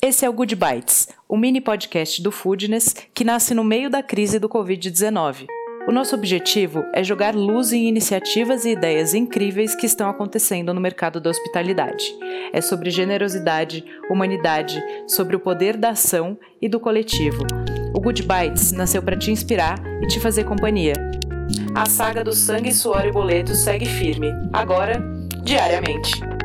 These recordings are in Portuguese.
Esse é o Good Bites, o mini podcast do Foodness que nasce no meio da crise do Covid-19. O nosso objetivo é jogar luz em iniciativas e ideias incríveis que estão acontecendo no mercado da hospitalidade. É sobre generosidade, humanidade, sobre o poder da ação e do coletivo. O Good Bites nasceu para te inspirar e te fazer companhia. A saga do sangue, suor e boleto segue firme, agora, diariamente.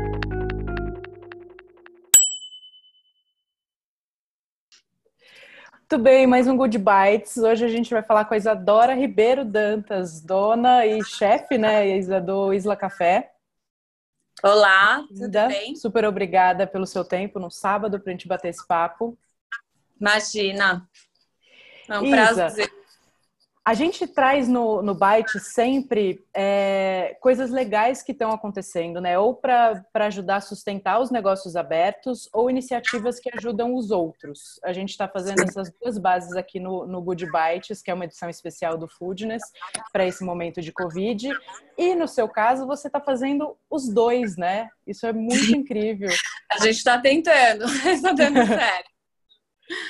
Muito bem, mais um Good Bites. Hoje a gente vai falar com a Isadora Ribeiro Dantas, dona e chefe, né, do Isla Café. Olá, tudo Ida, bem? Super obrigada pelo seu tempo no sábado para a gente bater esse papo. Imagina. É um Isa, prazer. A gente traz no, no Byte sempre é, coisas legais que estão acontecendo, né? Ou para ajudar a sustentar os negócios abertos, ou iniciativas que ajudam os outros. A gente está fazendo essas duas bases aqui no, no Good Bites, que é uma edição especial do Foodness, para esse momento de Covid. E no seu caso, você está fazendo os dois, né? Isso é muito incrível. A gente está tentando, está dando certo.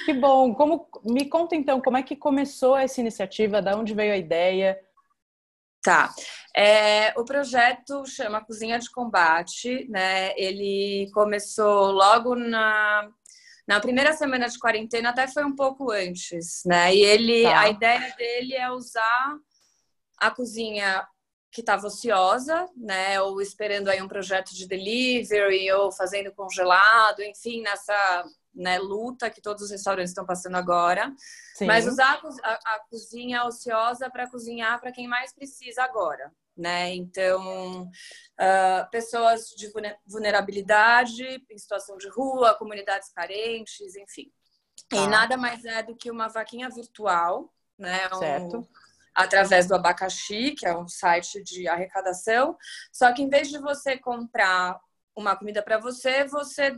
Que bom. Como me conta então como é que começou essa iniciativa? Da onde veio a ideia? Tá. É, o projeto chama Cozinha de Combate, né? Ele começou logo na, na primeira semana de quarentena, até foi um pouco antes, né? E ele, Tá. a ideia dele é usar a cozinha que estava ociosa, né? Ou esperando aí um projeto de delivery, ou fazendo congelado, enfim, nessa né, luta que todos os restaurantes estão passando agora. Sim. Mas usar a, a- cozinha ociosa para cozinhar para quem mais precisa agora, né? Então, ah, pessoas de vulne- vulnerabilidade, em situação de rua, comunidades carentes, enfim. Tá. E nada mais é do que uma vaquinha virtual, né? Um- Certo. através do Abacaxi, que é um site de arrecadação. Só que em vez de você comprar uma comida para você, você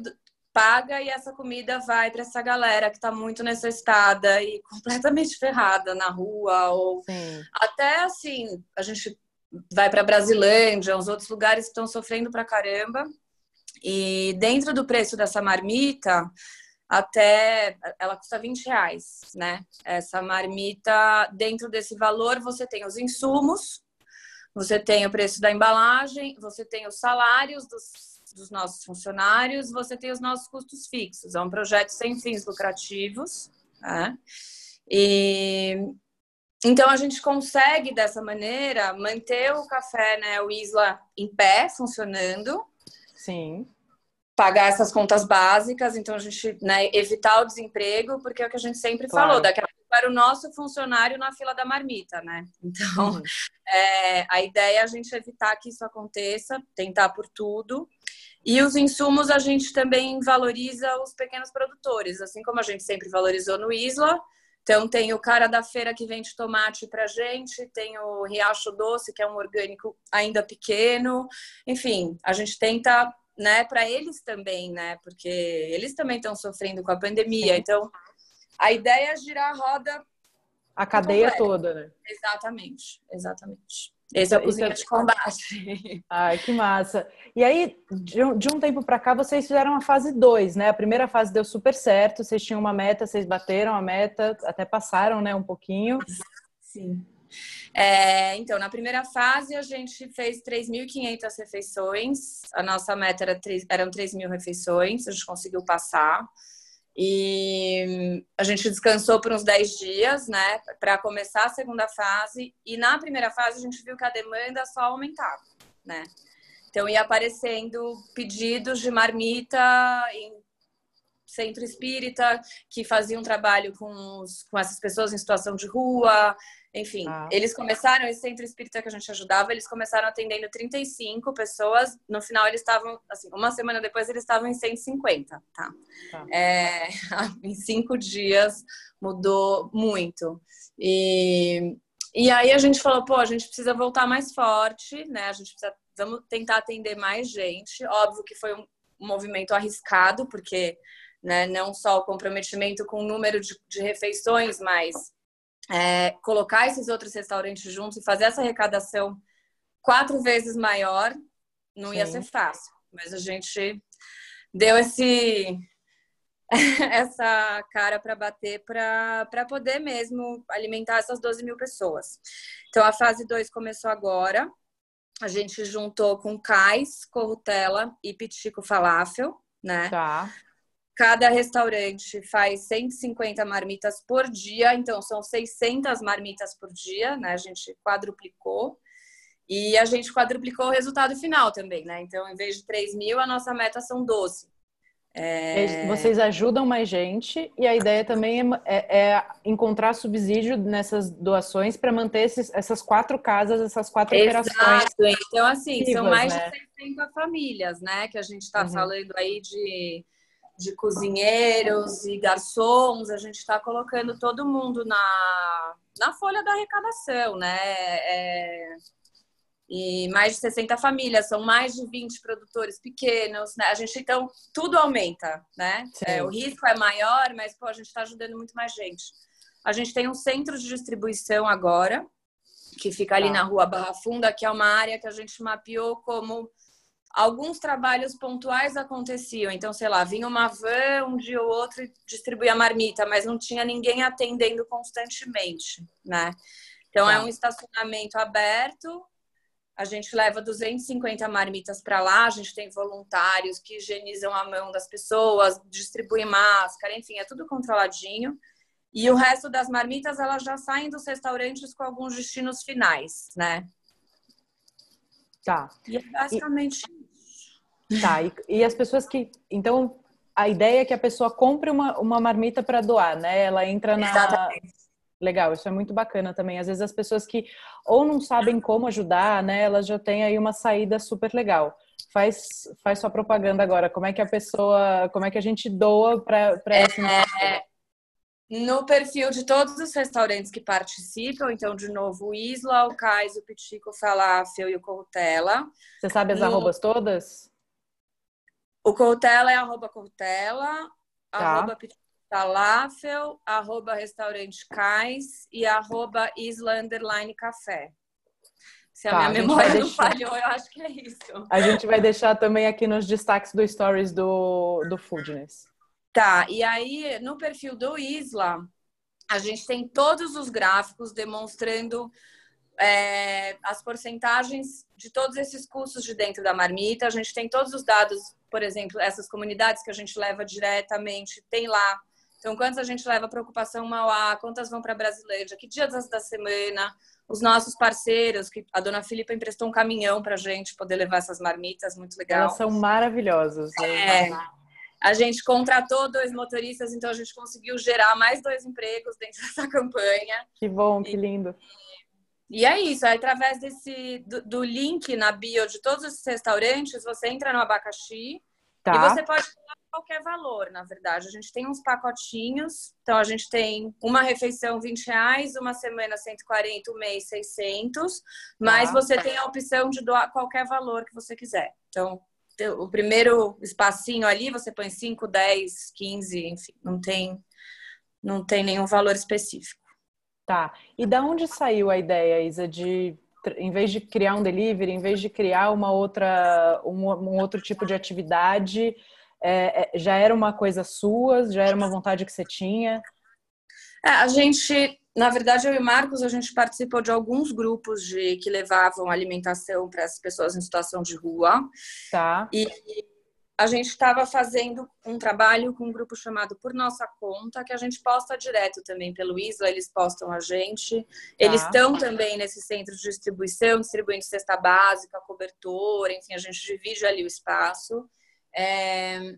paga e essa comida vai para essa galera que está muito necessitada e completamente ferrada na rua ou Sim. até assim, a gente vai para Brasilândia, os outros lugares que estão sofrendo pra caramba. E dentro do preço dessa marmita, até ela custa 20 reais, né? Essa marmita, dentro desse valor, você tem os insumos, você tem o preço da embalagem, você tem os salários dos, dos nossos funcionários, você tem os nossos custos fixos. É um projeto sem fins lucrativos, né? E então a gente consegue dessa maneira manter o café, né, o Isla em pé, funcionando, Sim. pagar essas contas básicas, então a gente, né, evitar o desemprego, porque é o que a gente sempre Claro. falou, daqui a pouco era o nosso funcionário na fila da marmita, né? Então, Uhum. é, a ideia é a gente evitar que isso aconteça, tentar por tudo. E os insumos a gente também valoriza os pequenos produtores, assim como a gente sempre valorizou no Isla. Então tem o cara da feira que vende tomate pra gente, tem o Riacho Doce, que é um orgânico ainda pequeno. Enfim, a gente tenta, né, para eles também, né? Porque eles também estão sofrendo com a pandemia. Então, a ideia é girar a roda A cadeia Completo. toda, né? exatamente, exatamente. Esse é o Isso- cozinha é- de combate. Ai, que massa. E aí, de um, de um tempo para cá, vocês fizeram a fase 2, né? A primeira fase deu super certo, vocês tinham uma meta, vocês bateram a meta, até passaram, né, um pouquinho. Sim. É, então, na primeira fase, a gente fez 3.500 refeições. A nossa meta era três- eram 3.000 refeições, a gente conseguiu passar. E a gente descansou por uns 10 dias, né, para começar a segunda fase. E na primeira fase, a gente viu que a demanda só aumentava, né? Então, ia aparecendo pedidos de marmita em centro espírita que faziam trabalho com, os- com essas pessoas em situação de rua. Enfim, Ah. eles começaram, esse centro espírita que a gente ajudava, eles começaram atendendo 35 pessoas. No final, eles estavam, assim, uma semana depois, eles estavam em 150, tá? Tá. É, em cinco dias mudou muito. E, e aí a gente falou, pô, a gente precisa voltar mais forte, né? A gente precisa, vamos tentar atender mais gente. Óbvio que foi um, um movimento arriscado, porque né, não só o comprometimento com o número de, de refeições, mas é, colocar esses outros restaurantes juntos e fazer essa arrecadação quatro vezes maior não ia Sim. ser fácil. Mas a gente deu esse essa cara para bater para poder mesmo alimentar essas 12 mil pessoas. Então, a fase 2 começou agora. A gente juntou com Cais, Corrutela e Pitico Falafel, né? Tá. Cada restaurante faz 150 marmitas por dia, então são 600 marmitas por dia, né? A gente quadruplicou. E a gente quadruplicou o resultado final também, né? Então, em vez de 3 mil, a nossa meta são 12. É... Vocês ajudam mais gente e a ideia também é, é, é encontrar subsídio nessas doações para manter esses, essas quatro casas, essas quatro Exato. operações. Então, assim, são mais né? de 60 famílias, né? Que a gente está uhum. falando aí de, de cozinheiros e garçons, a gente está colocando todo mundo na, na folha da arrecadação, né? É e mais de 60 famílias, são mais de 20 produtores pequenos, né? A gente, então, tudo aumenta, né? É, o risco é maior, mas, pô, a gente está ajudando muito mais gente. A gente tem um centro de distribuição agora, que fica ali tá. na rua Barra Funda, que é uma área que a gente mapeou como alguns trabalhos pontuais aconteciam. Então, sei lá, vinha uma van um dia ou outro e distribuía marmita, mas não tinha ninguém atendendo constantemente, né? Então, é tá. é um estacionamento aberto, a gente leva 250 marmitas para lá, a gente tem voluntários que higienizam a mão das pessoas, distribuem máscara, enfim, é tudo controladinho. E o resto das marmitas, elas já saem dos restaurantes com alguns destinos finais, né? Tá. E é basicamente Tá, e, e, as pessoas que... Então, a ideia é que a pessoa compre uma, uma marmita para doar, né? Ela entra na... Exatamente Legal, isso é muito bacana também. Às vezes as pessoas que ou não sabem como ajudar, né, elas já têm aí uma saída super legal. Faz, faz sua propaganda agora. Como é que a pessoa, como é que a gente doa para essa é, No perfil de todos os restaurantes que participam, então, de novo, o Isla, o Cais, o Pitico, o Falafel e o Cortella. Você sabe as no... arrobas todas? O Cortella é arroba Cortella, tá. arroba Pitico falafel, arroba restaurante Cais e arroba isla underline café. Se a tá, minha a memória não deixar... falhou, eu acho que é isso. A gente vai deixar também aqui nos destaques do Stories do, do Foodness. Tá, e aí no perfil do Isla, a gente tem todos os gráficos demonstrando é, as porcentagens de todos esses custos de dentro da marmita. A gente tem todos os dados, por exemplo, essas comunidades que a gente leva diretamente, tem lá então, quantas a gente leva para Ocupação Mauá, quantas vão para Brasilândia, que dias da semana, os nossos parceiros, que a dona Filipa emprestou um caminhão para a gente poder levar essas marmitas, muito legal. Elas são maravilhosas. Né? É. A gente contratou dois motoristas, então a gente conseguiu gerar mais dois empregos dentro dessa campanha. Que bom, que lindo. E, e é isso, através desse do, do, link na bio de todos esses restaurantes, você entra no abacaxi tá. e você pode qualquer valor, na verdade. A gente tem uns pacotinhos, então a gente tem uma refeição 20 reais, uma semana 140, um mês 600, mas ah. você tem a opção de doar qualquer valor que você quiser. Então, o primeiro espacinho ali, você põe 5, 10, 15, enfim, não tem, não tem nenhum valor específico. Tá. E da onde saiu a ideia, Isa, de em vez de criar um delivery, em vez de criar uma outra, um, um outro tipo de atividade, é, é, já era uma coisa sua? Já era uma vontade que você tinha? É, a gente, na verdade, eu e Marcos, a gente participou de alguns grupos de que levavam alimentação para as pessoas em situação de rua. Tá. E a gente estava fazendo um trabalho com um grupo chamado Por Nossa Conta, que a gente posta direto também pelo Isla, eles postam a gente. Tá. Eles estão também nesse centro de distribuição, distribuindo cesta básica, cobertor, enfim, a gente divide ali o espaço. É...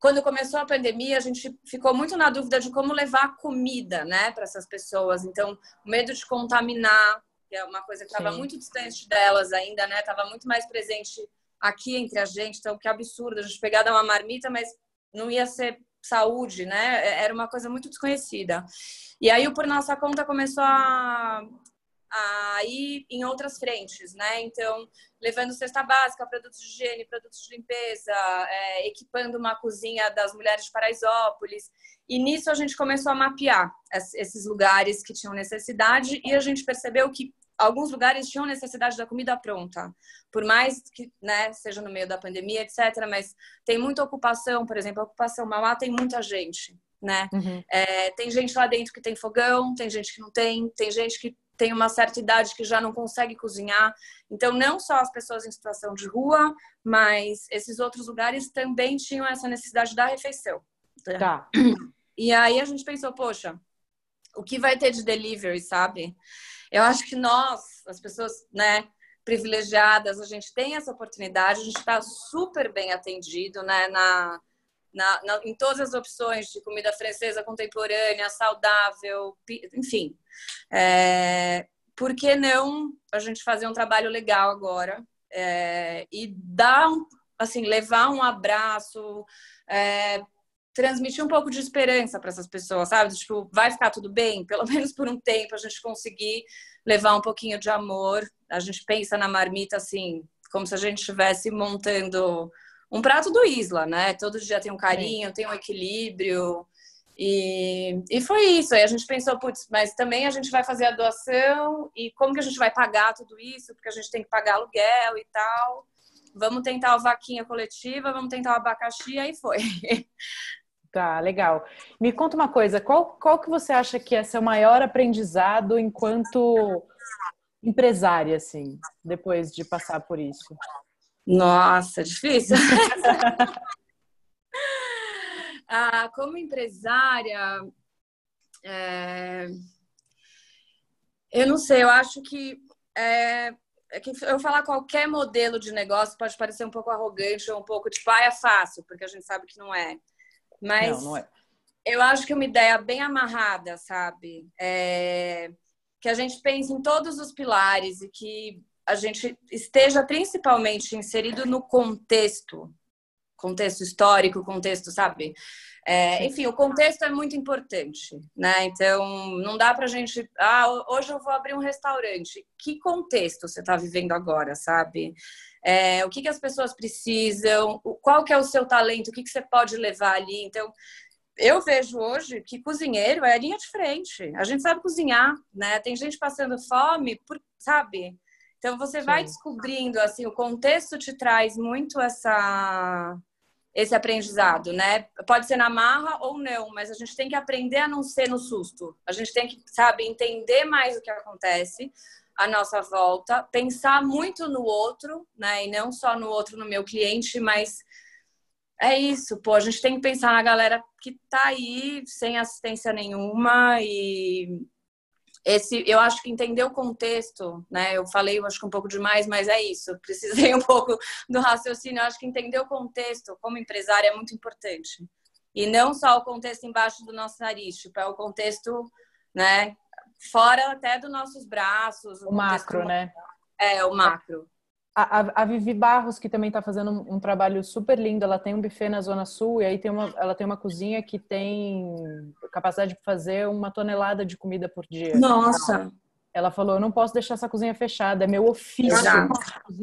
Quando começou a pandemia, a gente ficou muito na dúvida de como levar comida, né, para essas pessoas. Então, o medo de contaminar, que é uma coisa que estava muito distante delas ainda, né, estava muito mais presente aqui entre a gente. Então, que absurdo a gente pegar dar uma marmita, mas não ia ser saúde, né? É, era uma coisa muito desconhecida. E aí, o Por Nossa Conta começou a, a ir em outras frentes, né? Então, levando cesta básica, produtos de higiene, produtos de limpeza, é, equipando uma cozinha das mulheres de Paraisópolis. E nisso a gente começou a mapear esses lugares que tinham necessidade e a gente percebeu que alguns lugares tinham necessidade da comida pronta, por mais que né, seja no meio da pandemia, etc. Mas tem muita ocupação, por exemplo, a ocupação Mauá tem muita gente, né? Uhum. É, tem gente lá dentro que tem fogão, tem gente que não tem, tem gente que tem uma certa idade que já não consegue cozinhar. Então, não só as pessoas em situação de rua, mas esses outros lugares também tinham essa necessidade da refeição. Tá. E aí a gente pensou, poxa, o que vai ter de delivery, sabe? Eu acho que nós, as pessoas, né, privilegiadas, a gente tem essa oportunidade, a gente está super bem atendido, né, na, na, na, em todas as opções de comida francesa contemporânea, saudável, enfim. É, por que não a gente fazer um trabalho legal agora é, e dar, assim, levar um abraço, é, transmitir um pouco de esperança para essas pessoas, sabe? Tipo, vai ficar tudo bem, pelo menos por um tempo a gente conseguir levar um pouquinho de amor. A gente pensa na marmita assim, como se a gente estivesse montando um prato do Isla, né? Todo dia tem um carinho, Sim. tem um equilíbrio. E, e foi isso. Aí a gente pensou, putz, mas também a gente vai fazer a doação e como que a gente vai pagar tudo isso? Porque a gente tem que pagar aluguel e tal. Vamos tentar o vaquinha coletiva, vamos tentar o abacaxi, aí foi. Tá, legal. Me conta uma coisa, qual, qual que você acha que é seu maior aprendizado enquanto empresária, assim, depois de passar por isso? Nossa, difícil. ah, como empresária, é... eu não sei, eu acho que, é... é que eu falar qualquer modelo de negócio pode parecer um pouco arrogante ou um pouco tipo, ah, é fácil, porque a gente sabe que não é. Mas não, não é. eu acho que uma ideia bem amarrada, sabe? É... Que a gente pense em todos os pilares e que a gente esteja principalmente inserido no contexto, contexto histórico, contexto, sabe? É, enfim, o contexto é muito importante, né? Então, não dá pra gente, ah, hoje eu vou abrir um restaurante. Que contexto você está vivendo agora, sabe? É, o que, que as pessoas precisam, qual que é o seu talento, o que, que você pode levar ali. Então, eu vejo hoje que cozinheiro é a linha de frente. A gente sabe cozinhar, né? Tem gente passando fome, por, sabe? Então você Sim. vai descobrindo assim, o contexto te traz muito essa esse aprendizado, né? Pode ser na marra ou não, mas a gente tem que aprender a não ser no susto. A gente tem que, sabe, entender mais o que acontece à nossa volta, pensar muito no outro, né? E não só no outro, no meu cliente, mas é isso, pô, a gente tem que pensar na galera que tá aí sem assistência nenhuma e esse eu acho que entender o contexto, né? Eu falei, eu acho que um pouco demais, mas é isso. Precisei um pouco do raciocínio. Eu acho que entender o contexto como empresária é muito importante. E não só o contexto embaixo do nosso nariz, tipo, é o contexto, né, fora até dos nossos braços. O, macro, né? É, o macro. A, a, Vivi Barros, que também está fazendo um, um, trabalho super lindo, ela tem um buffet na Zona Sul e aí tem uma, ela tem uma cozinha que tem capacidade de fazer uma tonelada de comida por dia. Nossa! Ela falou: Eu não posso deixar essa cozinha fechada, é meu ofício. Exato.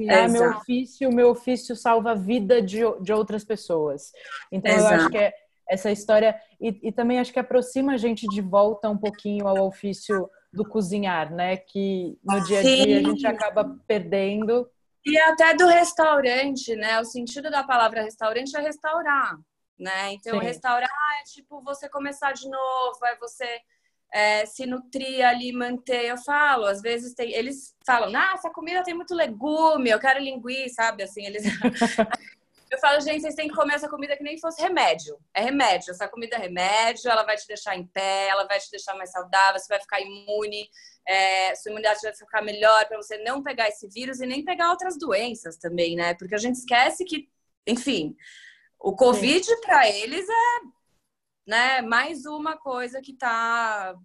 É meu ofício, meu ofício salva a vida de, de outras pessoas. Então Exato. eu acho que é essa história e, e também acho que aproxima a gente de volta um pouquinho ao ofício do cozinhar, né? Que no dia a dia Sim. a gente acaba perdendo. E até do restaurante, né? O sentido da palavra restaurante é restaurar, né? Então, Sim. restaurar é tipo você começar de novo, é você é, se nutrir ali, manter. Eu falo, às vezes tem, eles falam, ah, essa comida tem muito legume, eu quero linguiça, sabe? Assim, eles Eu falo, gente, vocês têm que comer essa comida que nem fosse remédio. É remédio. Essa comida é remédio, ela vai te deixar em pé, ela vai te deixar mais saudável, você vai ficar imune, é, sua imunidade vai ficar melhor para você não pegar esse vírus e nem pegar outras doenças também, né? Porque a gente esquece que, enfim, o Covid para eles é né, mais uma coisa que está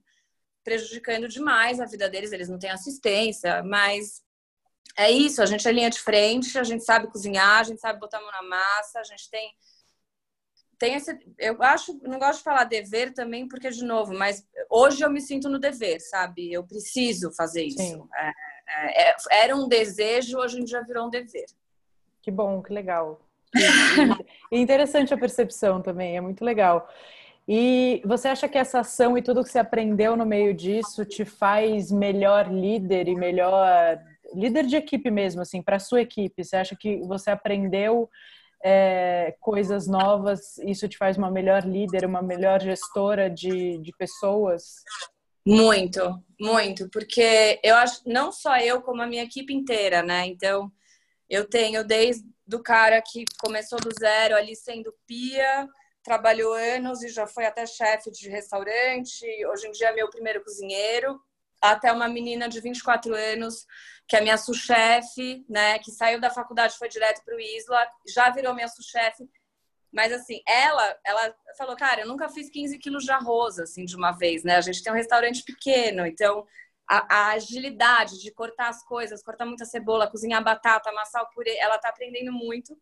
prejudicando demais a vida deles. Eles não têm assistência, mas é isso, a gente é linha de frente, a gente sabe cozinhar, a gente sabe botar a mão na massa, a gente tem tem esse, eu acho, não gosto de falar dever também, porque de novo, mas hoje eu me sinto no dever, sabe? Eu preciso fazer isso. É, é, é, era um desejo, hoje em dia virou um dever. Que bom, que legal. E interessante a percepção também, é muito legal. E você acha que essa ação e tudo que você aprendeu no meio disso te faz melhor líder e melhor líder de equipe mesmo, assim, para sua equipe? Você acha que você aprendeu é, coisas novas, isso te faz uma melhor líder, uma melhor gestora de, de pessoas? Muito, muito, porque eu acho, não só eu, como a minha equipe inteira, né? Então, eu tenho desde o cara que começou do zero ali sendo pia, trabalhou anos e já foi até chefe de restaurante, hoje em dia é meu primeiro cozinheiro, até uma menina de 24 anos, que é minha sous-chefe, né, que saiu da faculdade foi direto para o Isla, já virou minha sous-chefe, mas assim, ela, ela falou, cara, eu nunca fiz 15 quilos de arroz assim de uma vez, né? A gente tem um restaurante pequeno, então a, a agilidade de cortar as coisas, cortar muita cebola, cozinhar batata, amassar o purê, ela tá aprendendo muito.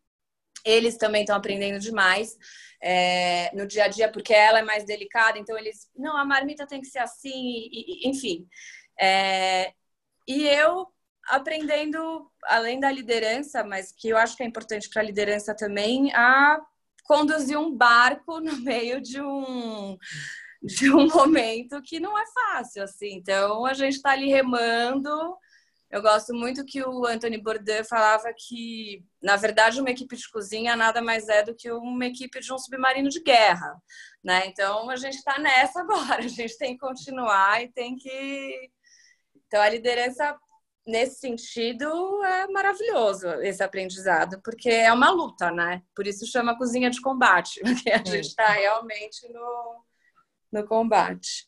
Eles também estão aprendendo demais é, no dia a dia, porque ela é mais delicada, então eles, não, a marmita tem que ser assim, e, e, enfim. É, e eu aprendendo, além da liderança, mas que eu acho que é importante para a liderança também, a conduzir um barco no meio de um de um momento que não é fácil, assim. Então a gente está ali remando. Eu gosto muito que o Anthony Bourdain falava que, na verdade, uma equipe de cozinha nada mais é do que uma equipe de um submarino de guerra, né? Então a gente está nessa agora. A gente tem que continuar e tem que. Então a liderança nesse sentido, é maravilhoso esse aprendizado, porque é uma luta, né? Por isso chama cozinha de combate, porque a gente está realmente no, no combate.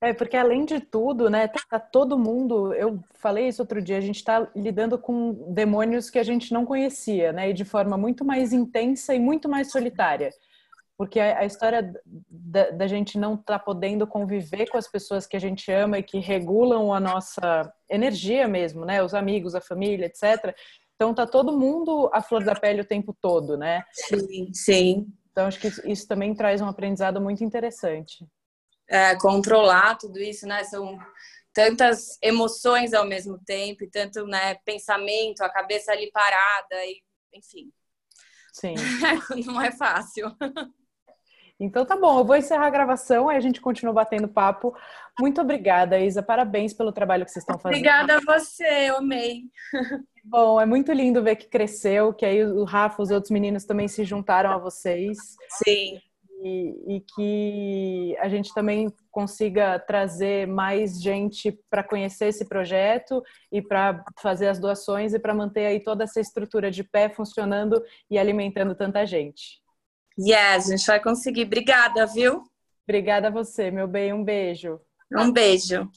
É, porque além de tudo, né, tá, tá, todo mundo, eu falei isso outro dia, a gente está lidando com demônios que a gente não conhecia, né, e de forma muito mais intensa e muito mais solitária porque a, a história da, da, gente não estar tá podendo conviver com as pessoas que a gente ama e que regulam a nossa energia mesmo, né? Os amigos, a família, etc. Então tá todo mundo à flor da pele o tempo todo, né? Sim, sim. Então acho que isso, também traz um aprendizado muito interessante. É, controlar tudo isso, né? São tantas emoções ao mesmo tempo, e tanto né, pensamento, a cabeça ali parada, e, enfim. Sim. Não é fácil. Então tá bom, eu vou encerrar a gravação, aí a gente continua batendo papo. Muito obrigada, Isa. Parabéns pelo trabalho que vocês estão fazendo. Obrigada a você, eu amei. Bom, é muito lindo ver que cresceu, que aí o Rafa, os outros meninos também se juntaram a vocês. Sim. E, e que a gente também consiga trazer mais gente para conhecer esse projeto e para fazer as doações e para manter aí toda essa estrutura de pé funcionando e alimentando tanta gente. Yes, a gente vai conseguir. Obrigada, viu? Obrigada a você, meu bem. Um beijo. Um beijo.